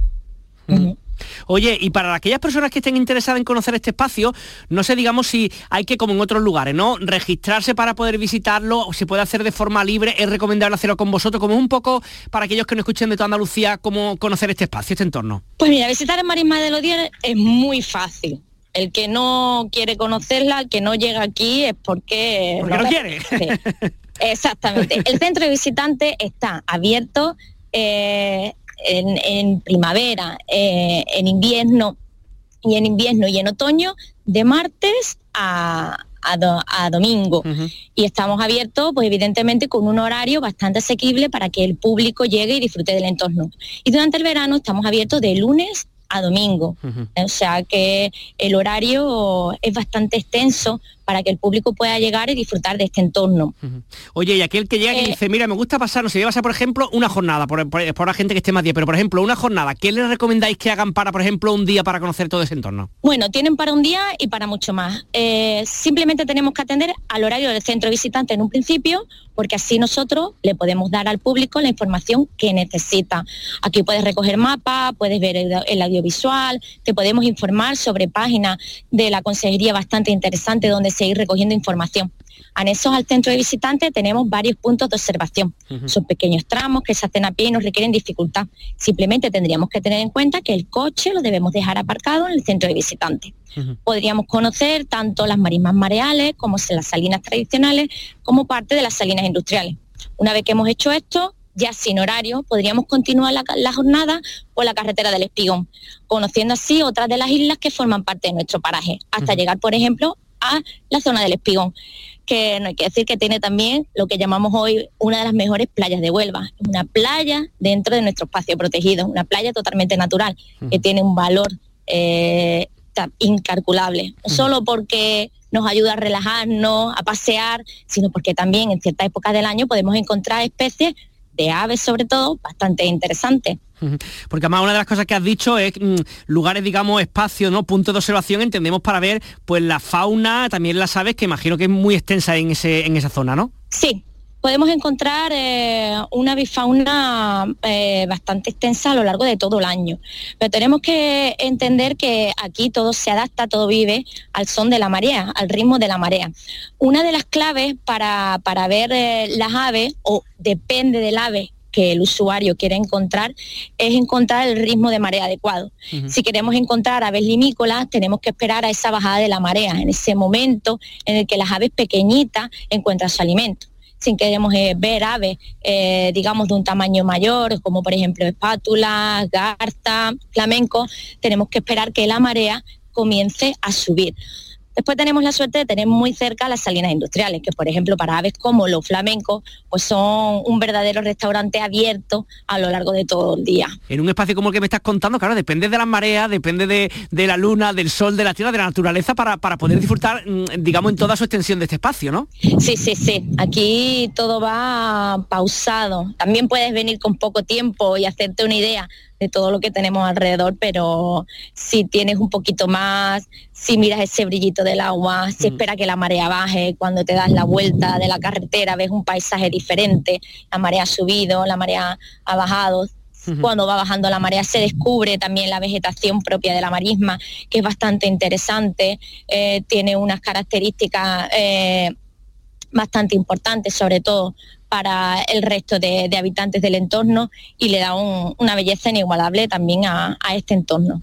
Oye, y para aquellas personas que estén interesadas en conocer este espacio, no sé, digamos, si hay que, como en otros lugares, ¿no? Registrarse para poder visitarlo, o se puede hacer de forma libre, es recomendable hacerlo con vosotros, como un poco para aquellos que no escuchen de toda Andalucía, cómo conocer este espacio, este entorno. Pues mira, visitar el Marismas del Odiel es muy fácil el que no quiere conocerla, el que no llega aquí es porque... Porque no, quiere. Exactamente. El centro de visitantes está abierto eh, en, primavera, eh, en invierno y en invierno y en otoño de martes a, domingo. Y estamos abiertos, pues evidentemente, con un horario bastante asequible para que el público llegue y disfrute del entorno. Y durante el verano estamos abiertos de lunes a domingo. O sea que el horario es bastante extenso para que el público pueda llegar y disfrutar de este entorno. Oye, y aquel que llega y eh, dice, mira, me gusta pasar, no sé, llevas a, por ejemplo, una jornada, por, la gente que esté más día, pero por ejemplo, una jornada, ¿qué les recomendáis que hagan para, por ejemplo, un día para conocer todo ese entorno? Bueno, tienen para un día y para mucho más. Eh, simplemente tenemos que atender al horario del centro visitante en un principio, porque así nosotros le podemos dar al público la información que necesita. Aquí puedes recoger mapas, puedes ver el, audiovisual, te podemos informar sobre páginas de la consejería bastante interesante donde se seguir recogiendo información. Anexos al centro de visitantes tenemos varios puntos de observación. Son pequeños tramos que se hacen a pie y nos requieren dificultad. Simplemente tendríamos que tener en cuenta que el coche lo debemos dejar aparcado en el centro de visitantes. Podríamos conocer tanto las marismas mareales como las salinas tradicionales como parte de las salinas industriales. Una vez que hemos hecho esto, ya sin horario, podríamos continuar la, jornada por la carretera del Espigón, conociendo así otras de las islas que forman parte de nuestro paraje, hasta llegar, por ejemplo, a la zona del Espigón, que no hay que decir que tiene también lo que llamamos hoy una de las mejores playas de Huelva, una playa dentro de nuestro espacio protegido, una playa totalmente natural, que tiene un valor eh, incalculable, no solo porque nos ayuda a relajarnos, a pasear, sino porque también en ciertas épocas del año podemos encontrar especies de aves sobre todo bastante interesantes. Porque además una de las cosas que has dicho es mm, lugares, digamos, espacios, ¿no? Puntos de observación, entendemos para ver pues la fauna, también las aves, que imagino que es muy extensa en, ese, en esa zona, ¿no? Sí, podemos encontrar eh, una bifauna eh, bastante extensa a lo largo de todo el año. Pero tenemos que entender que aquí todo se adapta, todo vive al son de la marea, al ritmo de la marea. Una de las claves para, ver eh, las aves, o depende del ave que el usuario quiere encontrar es encontrar el ritmo de marea adecuado. Si queremos encontrar aves limícolas, tenemos que esperar a esa bajada de la marea, en ese momento en el que las aves pequeñitas encuentran su alimento. Si queremos eh, ver aves, eh, digamos, de un tamaño mayor, como por ejemplo espátula, garza, flamenco, tenemos que esperar que la marea comience a subir. Después tenemos la suerte de tener muy cerca las salinas industriales, que por ejemplo para aves como los flamencos, pues son un verdadero restaurante abierto a lo largo de todo el día. En un espacio como el que me estás contando, claro, depende de las mareas, depende de, la luna, del sol, de la tierra, de la naturaleza, para, para poder disfrutar, mm, digamos, en toda su extensión de este espacio, ¿no? Sí, sí, sí. Aquí todo va pausado. También puedes venir con poco tiempo y hacerte una idea de todo lo que tenemos alrededor, pero si tienes un poquito más, si miras ese brillito del agua, si mm. espera que la marea baje, cuando te das la vuelta de la carretera ves un paisaje diferente, la marea ha subido, la marea ha bajado, cuando va bajando la marea se descubre también la vegetación propia de la marisma, que es bastante interesante, eh, tiene unas características eh, bastante importantes, sobre todo para el resto de, habitantes del entorno y le da una belleza inigualable también a, este entorno.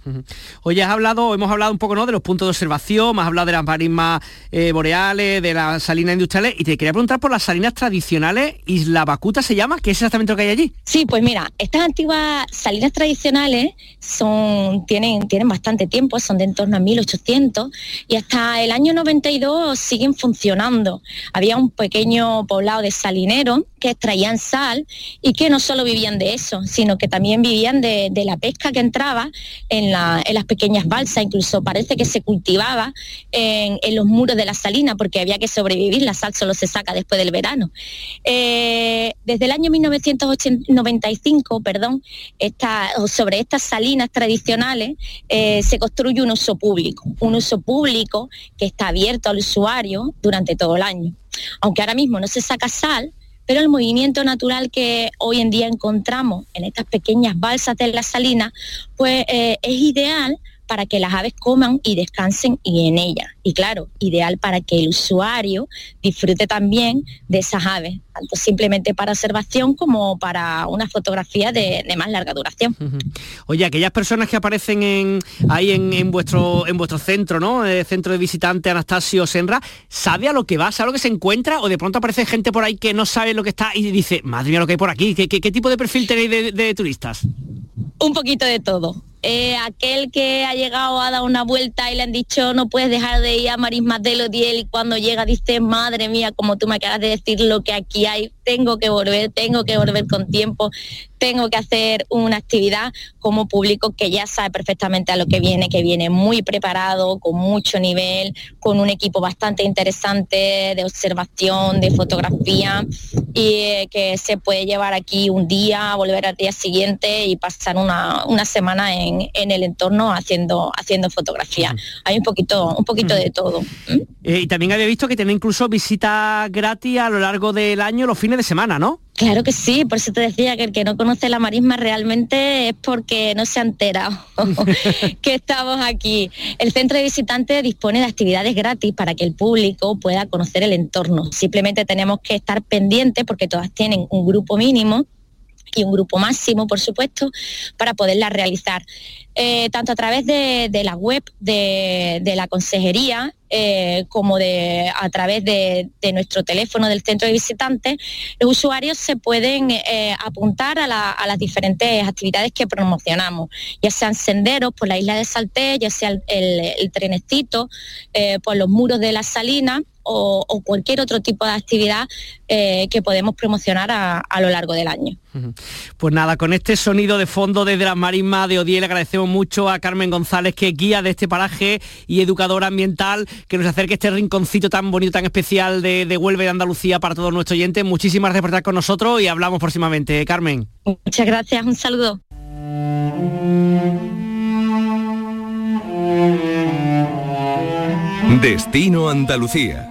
Hoy has hablado, hemos hablado un poco ¿no? de los puntos de observación, más hablado de las marismas eh, boreales, de las salinas industriales, y te quería preguntar por las salinas tradicionales, Isla Bacuta se llama, ¿qué es exactamente lo que hay allí? Sí, pues mira, estas antiguas salinas tradicionales son, tienen, tienen bastante tiempo, son de en torno a 1800, y hasta el año 92 siguen funcionando. Había un pequeño poblado de salineros que extraían sal y que no solo vivían de eso, sino que también vivían de, la pesca que entraba en, las pequeñas balsas, incluso parece que se cultivaba en, los muros de la salina porque había que sobrevivir, la sal solo se saca después del verano. Eh, desde el año 1995, perdón, sobre estas salinas tradicionales eh, se construye un uso público, un uso público que está abierto al usuario durante todo el año. Aunque ahora mismo no se saca sal, pero el movimiento natural que hoy en día encontramos en estas pequeñas balsas de la salina, pues eh, es ideal para que las aves coman y descansen y en ellas. Y claro, ideal para que el usuario disfrute también de esas aves, tanto simplemente para observación como para una fotografía de, más larga duración. Oye, aquellas personas que aparecen en, ahí en, vuestro, en vuestro centro, ¿no? El centro de visitante Anastasio Senra, ¿sabe a lo que va? ¿Sabe a lo que se encuentra? ¿O de pronto aparece gente por ahí que no sabe lo que está y dice, madre mía, lo que hay por aquí? ¿Qué, tipo de perfil tenéis de turistas? Un poquito de todo. Eh, aquel que ha llegado a dar una vuelta y le han dicho no puedes dejar de ir a Marismas de Odiel y cuando llega dice madre mía como tú me acabas de decir lo que aquí hay tengo que volver tengo que volver con tiempo tengo que hacer una actividad como público que ya sabe perfectamente a lo que viene, que viene muy preparado, con mucho nivel, con un equipo bastante interesante de observación, de fotografía y eh, que se puede llevar aquí un día, volver al día siguiente y pasar una, semana en, el entorno haciendo, haciendo fotografía. Hay un poquito, un poquito de todo. Eh, y también había visto que tiene incluso visitas gratis a lo largo del año, los fines de semana, ¿no? Claro que sí, por eso te decía que el que no conoce la marisma realmente es porque no se ha enterado que estamos aquí. El centro de visitantes dispone de actividades gratis para que el público pueda conocer el entorno. Simplemente tenemos que estar pendientes porque todas tienen un grupo mínimo y un grupo máximo, por supuesto, para poderlas realizar. Eh, tanto a través de, la web de, la consejería eh, como de, a través de, nuestro teléfono del centro de visitantes, los usuarios se pueden eh, apuntar a, las diferentes actividades que promocionamos, ya sean senderos por la isla de Salté, ya sea el, trenecito, por los muros de la salina o, cualquier otro tipo de actividad que podemos promocionar a, lo largo del año. Pues nada, con este sonido de fondo desde las marismas de Odiel agradecemos mucho a Carmen González, que es guía de este paraje y educadora ambiental, que nos acerque este rinconcito tan bonito, tan especial de, de Huelva y de Andalucía para todos nuestros oyentes. Muchísimas gracias por estar con nosotros y hablamos próximamente. Carmen. Muchas gracias, un saludo. Destino Andalucía.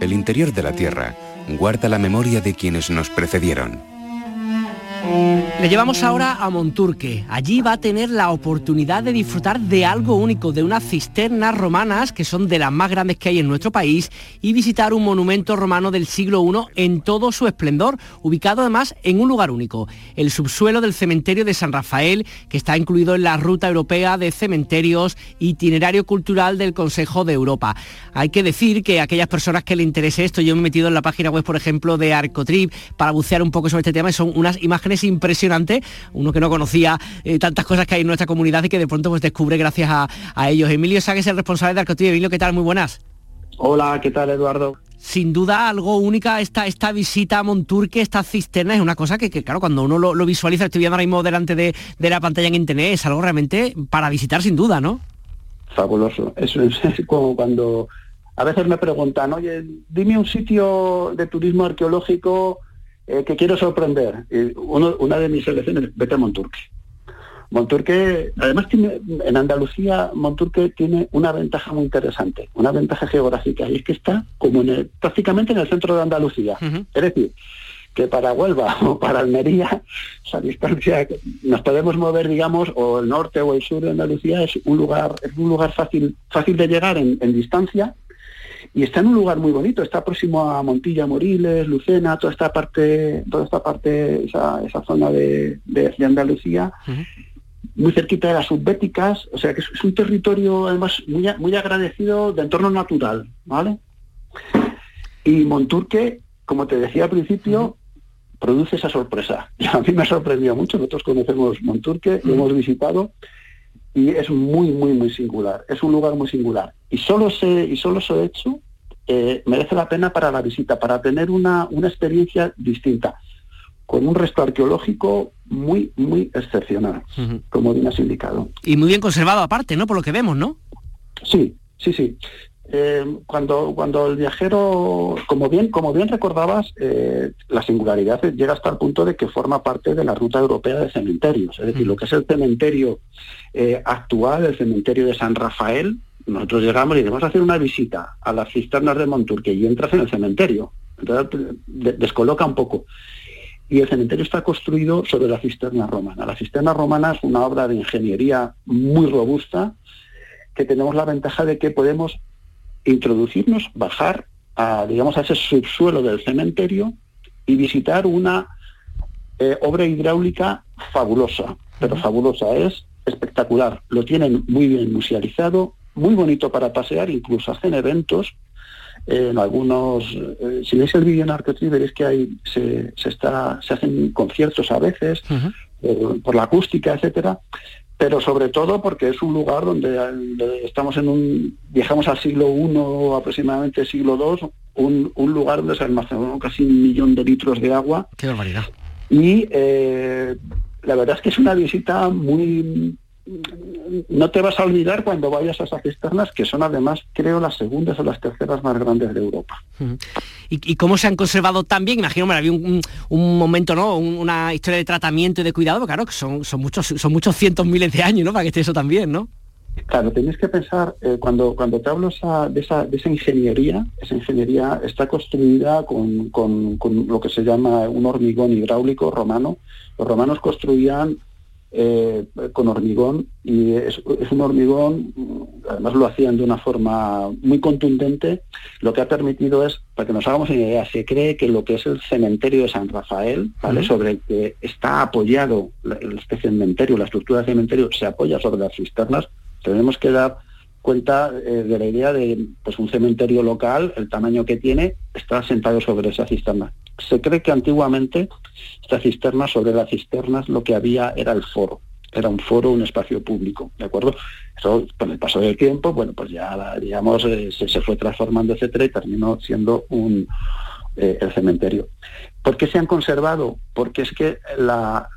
El interior de la Tierra guarda la memoria de quienes nos precedieron le llevamos ahora a Monturque. Allí va a tener la oportunidad de disfrutar de algo único, de unas cisternas romanas que son de las más grandes que hay en nuestro país y visitar un monumento romano del siglo I en todo su esplendor, ubicado además en un lugar único, el subsuelo del cementerio de San Rafael, que está incluido en la Ruta Europea de Cementerios Itinerario Cultural del Consejo de Europa. Hay que decir que a aquellas personas que le interese esto, yo me he metido en la página web, por ejemplo, de Arcotrip para bucear un poco sobre este tema y son unas imágenes es impresionante, uno que no conocía eh, tantas cosas que hay en nuestra comunidad y que de pronto pues descubre gracias a, ellos. Emilio Sáquez, el responsable de Arcotillo. Emilio, ¿qué tal? Muy buenas. Hola, ¿qué tal Eduardo? sin duda algo única esta, esta visita a Monturque, esta cisterna, es una cosa que, claro, cuando uno lo, visualiza, estoy viendo ahora mismo delante de, la pantalla en internet, es algo realmente para visitar sin duda, ¿no? Fabuloso. Eso es, como cuando a veces me preguntan, oye, dime un sitio de turismo arqueológico eh, que quiero sorprender. Y una de mis selecciones, vete a Monturque. Monturque, además tiene, en Andalucía, Monturque tiene una ventaja muy interesante, una ventaja geográfica, y es que está como prácticamente en el centro de Andalucía. Es decir, que para Huelva o para Almería, esa distancia nos podemos mover, digamos, o el norte o el sur de Andalucía es un lugar, es un lugar fácil, fácil de llegar en, distancia y está en un lugar muy bonito, está próximo a Montilla, Moriles, Lucena, toda esta parte, toda esta parte, esa, zona de, Andalucía muy cerquita de las subbéticas, o sea que es, un territorio además muy, muy agradecido de entorno natural, ¿vale? Y Monturque, como te decía al principio, produce esa sorpresa. Y a mí me ha sorprendido mucho, nosotros conocemos Monturque, lo hemos visitado y es muy, muy, muy singular, es un lugar muy singular. Y solo ese, y solo ese hecho eh, merece la pena para la visita, para tener una, una experiencia distinta con un resto arqueológico muy, muy excepcional, como bien has indicado. Y muy bien conservado aparte, ¿no? Por lo que vemos, ¿no? Sí, sí, sí. Eh, cuando, cuando el viajero, como bien, como bien recordabas, eh, la singularidad llega hasta el punto de que forma parte de la ruta europea de cementerios. Es decir, lo que es el cementerio eh, actual, el cementerio de San Rafael, nosotros llegamos y vamos a hacer una visita a las cisternas de Monturque y entras en el cementerio. Entonces descoloca un poco y el cementerio está construido sobre la cisterna romana. La cisterna romana es una obra de ingeniería muy robusta que tenemos la ventaja de que podemos introducirnos, bajar a, digamos, a ese subsuelo del cementerio y visitar una eh, obra hidráulica fabulosa, pero fabulosa, es espectacular. Lo tienen muy bien musealizado, muy bonito para pasear, incluso hacen eventos en algunos, eh, si veis el vídeo en Arqueotri veréis que hay, se, se, está, se hacen conciertos a veces, eh, por la acústica, etcétera, pero sobre todo porque es un lugar donde, estamos en un, viajamos al siglo I, aproximadamente siglo II, un, un lugar donde se almacenó casi un millón de litros de agua. ¡Qué barbaridad! Y eh, la verdad es que es una visita muy no te vas a olvidar cuando vayas a esas cisternas, que son además, creo, las segundas o las terceras más grandes de Europa. ¿Y, cómo se han conservado tan bien? Imagino, me había un, momento, ¿no? una historia de tratamiento y de cuidado, claro, que son, son, muchos, son muchos cientos miles de años, ¿no? Para que esté eso también, ¿no? Claro, tenéis que pensar, eh, cuando, cuando te hablo de, esa, de esa ingeniería, esa ingeniería está construida con, con, con lo que se llama un hormigón hidráulico romano. Los romanos construían eh, con hormigón y es, un hormigón, además lo hacían de una forma muy contundente, lo que ha permitido es, para que nos hagamos una idea, se cree que lo que es el cementerio de San Rafael, ¿vale? sobre el que está apoyado este cementerio, la estructura del cementerio se apoya sobre las cisternas, tenemos que dar cuenta eh, de la idea de pues un cementerio local, el tamaño que tiene, está sentado sobre esa cisterna. Se cree que antiguamente esta cisterna, sobre las cisternas, lo que había era el foro. Era un foro, un espacio público, ¿de acuerdo? Eso, con el paso del tiempo, bueno, pues ya, digamos, eh, se, fue transformando, etcétera, y terminó siendo un, eh, el cementerio. ¿Por qué se han conservado? Porque es que la,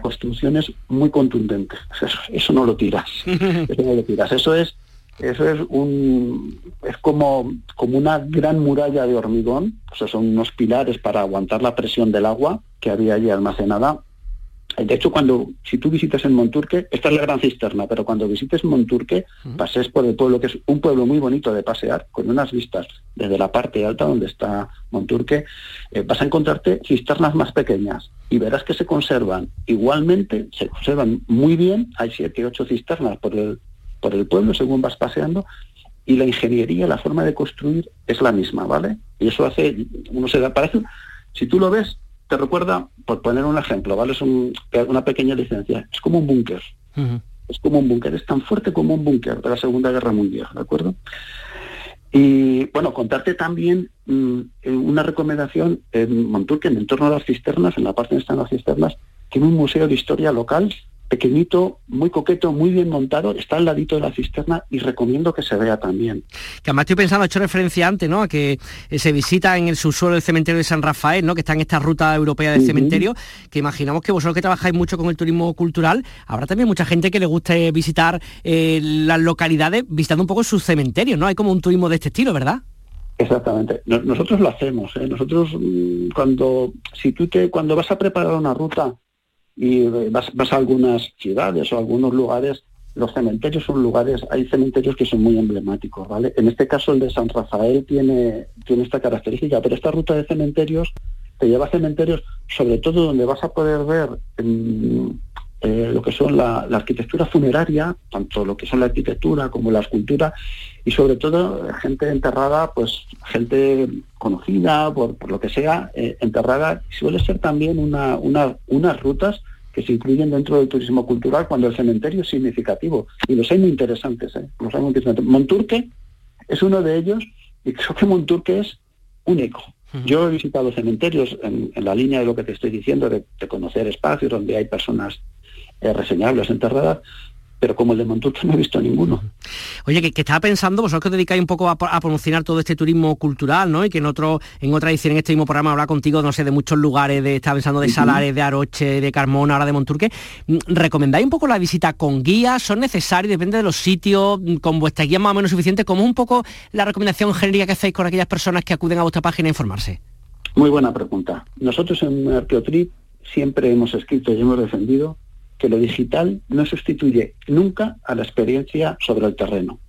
construcción es muy contundente. Eso, eso no lo tiras. Eso no lo tiras. Eso es eso es un es como, como una gran muralla de hormigón, o sea, son unos pilares para aguantar la presión del agua que había allí almacenada. De hecho, cuando si tú visitas en Monturque, esta es la gran cisterna, pero cuando visites Monturque, pases por el pueblo, que es un pueblo muy bonito de pasear, con unas vistas desde la parte alta donde está Monturque, eh, vas a encontrarte cisternas más pequeñas y verás que se conservan igualmente, se conservan muy bien, hay siete, ocho cisternas por el, por el pueblo según vas paseando y la ingeniería, la forma de construir es la misma, ¿vale? Y eso hace, uno se da, parece, si tú lo ves, te recuerda, por poner un ejemplo, ¿vale? Es una pequeña licencia, es como un búnker. Es como un búnker, es tan fuerte como un búnker de la Segunda Guerra Mundial, ¿de acuerdo? Y bueno, contarte también mm, una recomendación en Monturque, en torno a las cisternas, en la parte donde están las cisternas, tiene un museo de historia local pequeñito, muy coqueto, muy bien montado, está al ladito de la cisterna y recomiendo que se vea también. Que además estoy pensando, he hecho referencia antes, ¿no? A que eh, se visita en el subsuelo del cementerio de San Rafael, ¿no? Que está en esta ruta europea del cementerio, que imaginamos que vosotros que trabajáis mucho con el turismo cultural, habrá también mucha gente que le guste visitar eh, las localidades visitando un poco sus cementerios, ¿no? Hay como un turismo de este estilo, ¿verdad? Exactamente. nosotros lo hacemos. ¿eh? Nosotros mm, cuando si tú te cuando vas a preparar una ruta y vas, a algunas ciudades o algunos lugares, los cementerios son lugares, hay cementerios que son muy emblemáticos, ¿vale? En este caso el de San Rafael tiene, tiene esta característica, pero esta ruta de cementerios te lleva a cementerios, sobre todo donde vas a poder ver eh, lo que son la, arquitectura funeraria, tanto lo que son la arquitectura como la escultura, y sobre todo gente enterrada, pues gente conocida, por, lo que sea, eh, enterrada, suele ser también una, unas rutas que se incluyen dentro del turismo cultural cuando el cementerio es significativo. Y los hay muy interesantes, ¿eh? los hay muy interesantes. Monturque es uno de ellos, y creo que Monturque es único. Yo he visitado cementerios en, la línea de lo que te estoy diciendo, de conocer espacios donde hay personas eh, reseñables, enterradas, pero como el de Monturque no he visto ninguno. Oye, que, estaba pensando, vosotros que dedicáis un poco a, promocionar todo este turismo cultural, ¿no? Y que en otro, en otra edición, en este mismo programa, habla contigo, no sé, de muchos lugares, de, estaba pensando de Salares, de Aroche, de Carmona, ahora de Monturque. Mm, ¿Recomendáis un poco la visita con guías? ¿Son necesarios? Depende de los sitios, mm, con vuestra guía más o menos suficiente. ¿Cómo es un poco la recomendación genérica que hacéis con aquellas personas que acuden a vuestra página a informarse? Muy buena pregunta. Nosotros en Arqueotrip siempre hemos escrito y hemos defendido que lo digital no sustituye nunca a la experiencia sobre el terreno.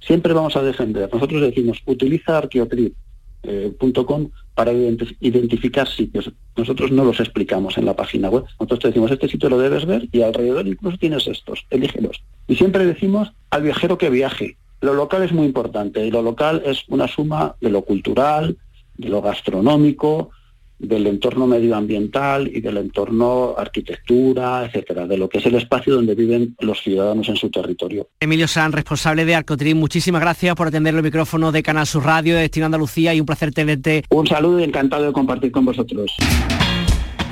Siempre vamos a defender. Nosotros decimos, utiliza arqueotrip.com eh, para identificar sitios. Nosotros no los explicamos en la página web. Nosotros decimos, este sitio lo debes ver y alrededor incluso tienes estos, elígelos. Y siempre decimos al viajero que viaje. Lo local es muy importante y lo local es una suma de lo cultural, de lo gastronómico, del entorno medioambiental y del entorno arquitectura, etcétera, de lo que es el espacio donde viven los ciudadanos en su territorio. Emilio San, responsable de Arcotrim, muchísimas gracias por atender los micrófonos de Canal Sur Radio, de Destino Andalucía y un placer tenerte. Un saludo y encantado de compartir con vosotros.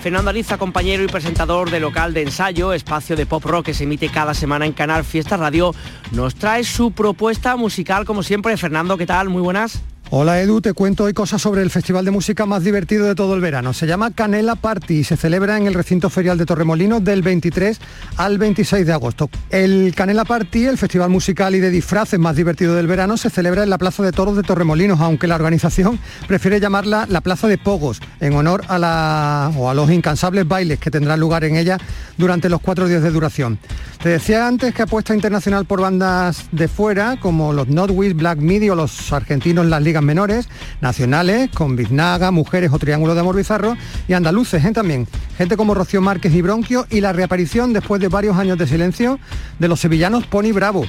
Fernando Aliza, compañero y presentador de local de ensayo, espacio de pop rock que se emite cada semana en Canal Fiesta Radio, nos trae su propuesta musical como siempre. Fernando, ¿qué tal? Muy buenas. Hola Edu, te cuento hoy cosas sobre el festival de música más divertido de todo el verano. Se llama Canela Party y se celebra en el recinto ferial de Torremolinos del 23 al 26 de agosto. El Canela Party, el festival musical y de disfraces más divertido del verano, se celebra en la Plaza de Toros de Torremolinos, aunque la organización prefiere llamarla la Plaza de Pogos, en honor a, la, o a los incansables bailes que tendrán lugar en ella durante los cuatro días de duración. Te decía antes que apuesta internacional por bandas de fuera, como los Notwish, Black Midi o los argentinos Las Ligas menores, nacionales, con Biznaga, Mujeres o Triángulo de Amor Bizarro, y andaluces ¿eh? también. Gente como Rocío Márquez y Bronquio y la reaparición después de varios años de silencio de los sevillanos Pony Bravo.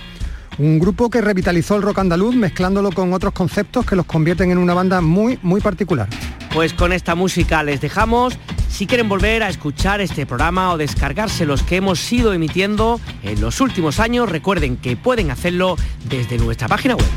Un grupo que revitalizó el rock andaluz mezclándolo con otros conceptos que los convierten en una banda muy, muy particular. Pues con esta música les dejamos. Si quieren volver a escuchar este programa o descargarse los que hemos ido emitiendo en los últimos años, recuerden que pueden hacerlo desde nuestra página web.